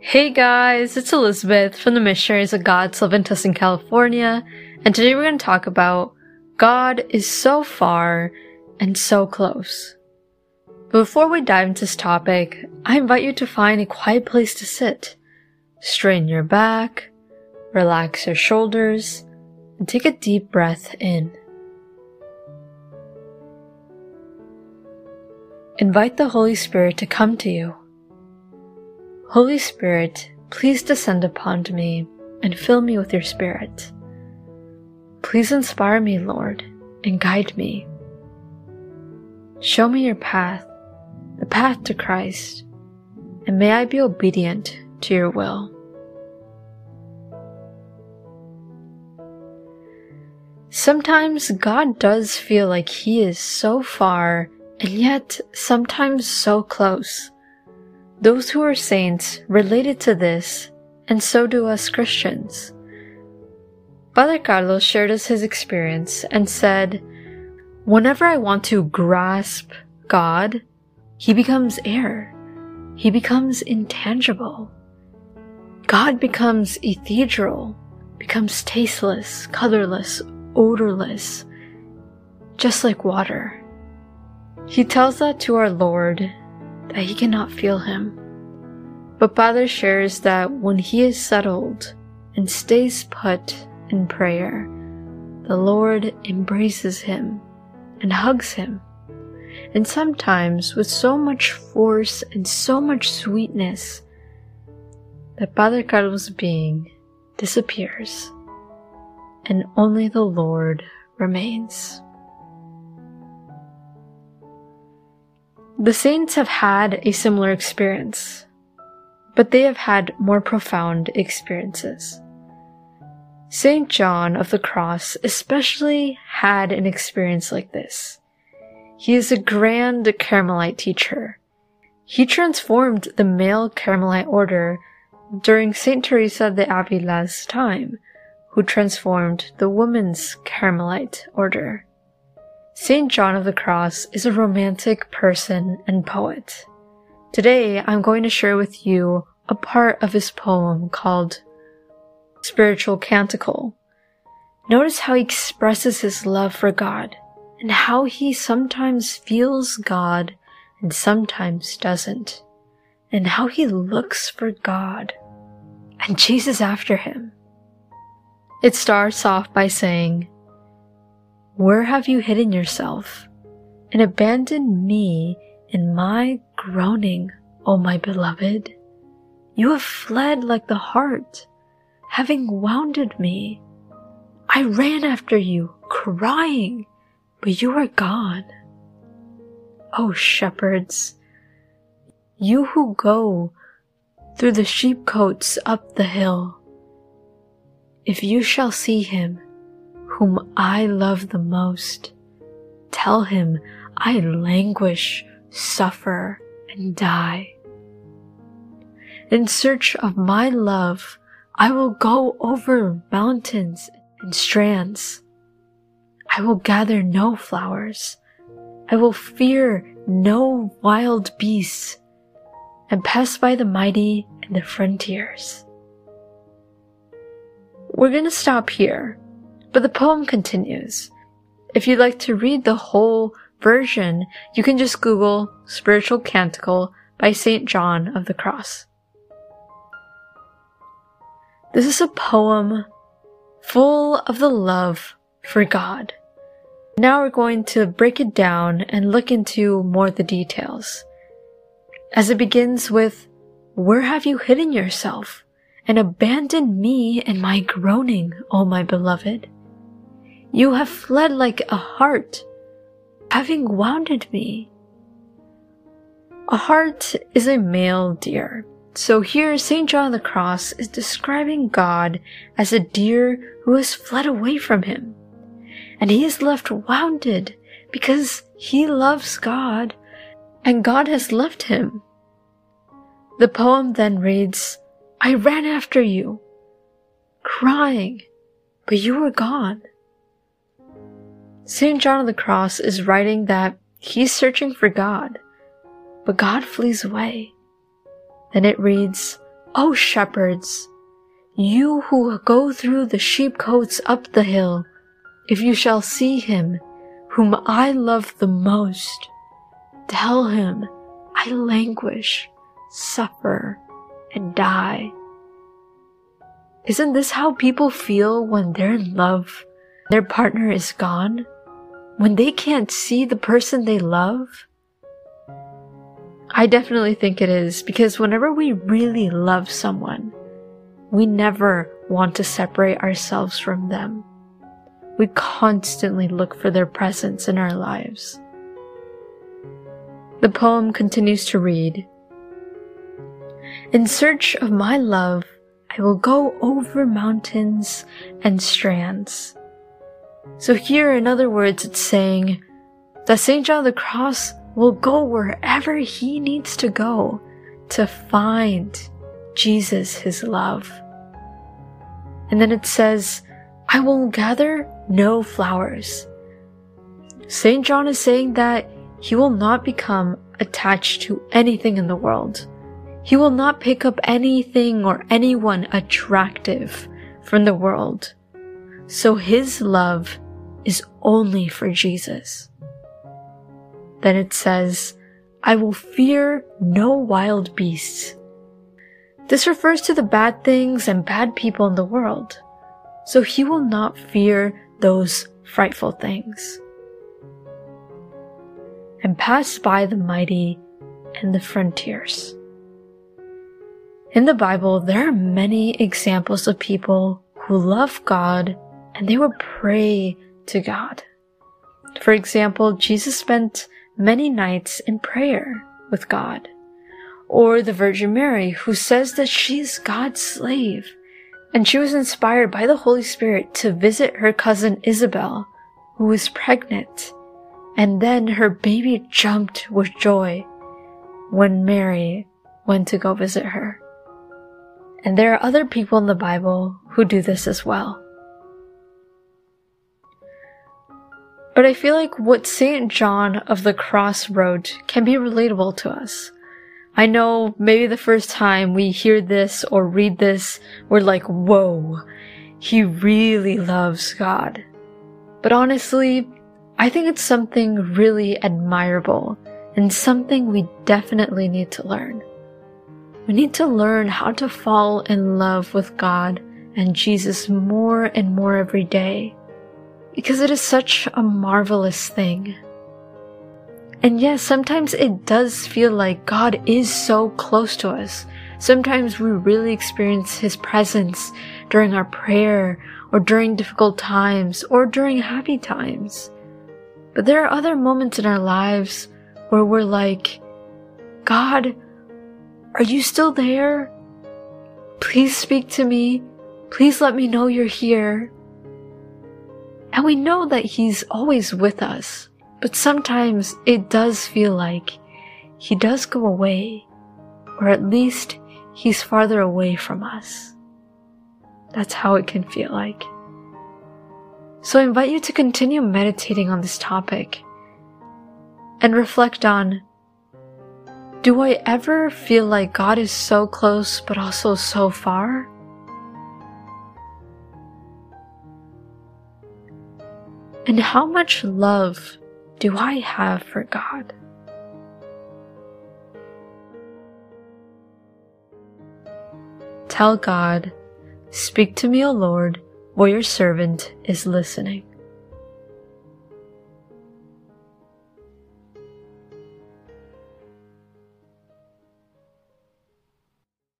Hey guys, it's Elizabeth from the Missionaries of God's Love in California, and today we're going to talk about God is so far and so close. Before we dive into this topic, I invite you to find a quiet place to sit. Straighten your back, relax your shoulders, and take a deep breath in. Invite the Holy Spirit to come to you. Holy Spirit, please descend upon me and fill me with your Spirit. Please inspire me, Lord, and guide me. Show me your path, the path to Christ, and may I be obedient to your will. Sometimes God does feel like He is so far and yet sometimes so close. Those who are saints related to this, and so do us Christians. Father Carlos shared us his experience and said, Whenever I want to grasp God, he becomes air. He becomes intangible. God becomes ethereal, becomes tasteless, colorless, odorless, just like water. He tells that to our Lord that he cannot feel him. But Father shares that when he is settled and stays put in prayer, the Lord embraces him and hugs him. And sometimes with so much force and so much sweetness that Padre Carlos' being disappears and only the Lord remains. The saints have had a similar experience, but they have had more profound experiences. St. John of the Cross especially had an experience like this. He is a grand Carmelite teacher. He transformed the male Carmelite order during St. Teresa de Avila's time, who transformed the women's Carmelite order. St. John of the Cross is a romantic person and poet. Today, I'm going to share with you a part of his poem called Spiritual Canticle. Notice how he expresses his love for God and how he sometimes feels God and sometimes doesn't, and how he looks for God and chases after him. It starts off by saying, where have you hidden yourself and abandoned me in my groaning, O my beloved? You have fled like the hart, having wounded me. I ran after you, crying, but you are gone. O shepherds, you who go through the sheepcotes up the hill, if you shall see him, whom I love the most. Tell him I languish, suffer, and die. In search of my love, I will go over mountains and strands. I will gather no flowers. I will fear no wild beasts and pass by the mighty and the frontiers. We're gonna stop here but the poem continues. If you'd like to read the whole version, you can just Google Spiritual Canticle by St. John of the Cross. This is a poem full of the love for God. Now we're going to break it down and look into more of the details. As it begins with, Where have you hidden yourself and abandoned me in my groaning, O my beloved? You have fled like a hart, having wounded me. A hart is a male deer. So here St. John the Cross is describing God as a deer who has fled away from him. And he is left wounded because he loves God and God has left him. The poem then reads, I ran after you, crying, but you were gone. St. John of the Cross is writing that he's searching for God, but God flees away. Then it reads, O shepherds, you who go through the sheepcotes up the hill, if you shall see him, whom I love the most, tell him I languish, suffer, and die. Isn't this how people feel when they're in love? Their partner is gone? When they can't see the person they love? I definitely think it is because whenever we really love someone, we never want to separate ourselves from them. We constantly look for their presence in our lives. The poem continues to read In search of my love, I will go over mountains and strands. So, here, in other words, it's saying that St. John the Cross will go wherever he needs to go to find Jesus, his love. And then it says, I will gather no flowers. St. John is saying that he will not become attached to anything in the world. He will not pick up anything or anyone attractive from the world. So his love is only for Jesus. Then it says, I will fear no wild beasts. This refers to the bad things and bad people in the world. So he will not fear those frightful things. And pass by the mighty and the frontiers. In the Bible, there are many examples of people who love God and they would pray to God. For example, Jesus spent many nights in prayer with God. Or the Virgin Mary, who says that she's God's slave, and she was inspired by the Holy Spirit to visit her cousin Isabel, who was pregnant, and then her baby jumped with joy when Mary went to go visit her. And there are other people in the Bible who do this as well. But I feel like what St. John of the Cross wrote can be relatable to us. I know maybe the first time we hear this or read this, we're like, whoa, he really loves God. But honestly, I think it's something really admirable and something we definitely need to learn. We need to learn how to fall in love with God and Jesus more and more every day because it is such a marvelous thing. And yes, sometimes it does feel like God is so close to us. Sometimes we really experience His presence during our prayer or during difficult times or during happy times. But there are other moments in our lives where we're like, God, are you still there? Please speak to me. Please let me know you're here. And we know that He's always with us, but sometimes it does feel like He does go away, or at least He's farther away from us. That's how it can feel like. So I invite you to continue meditating on this topic and reflect on do I ever feel like God is so close but also so far? And how much love do I have for God? Tell God, Speak to me, O Lord, for your servant is listening.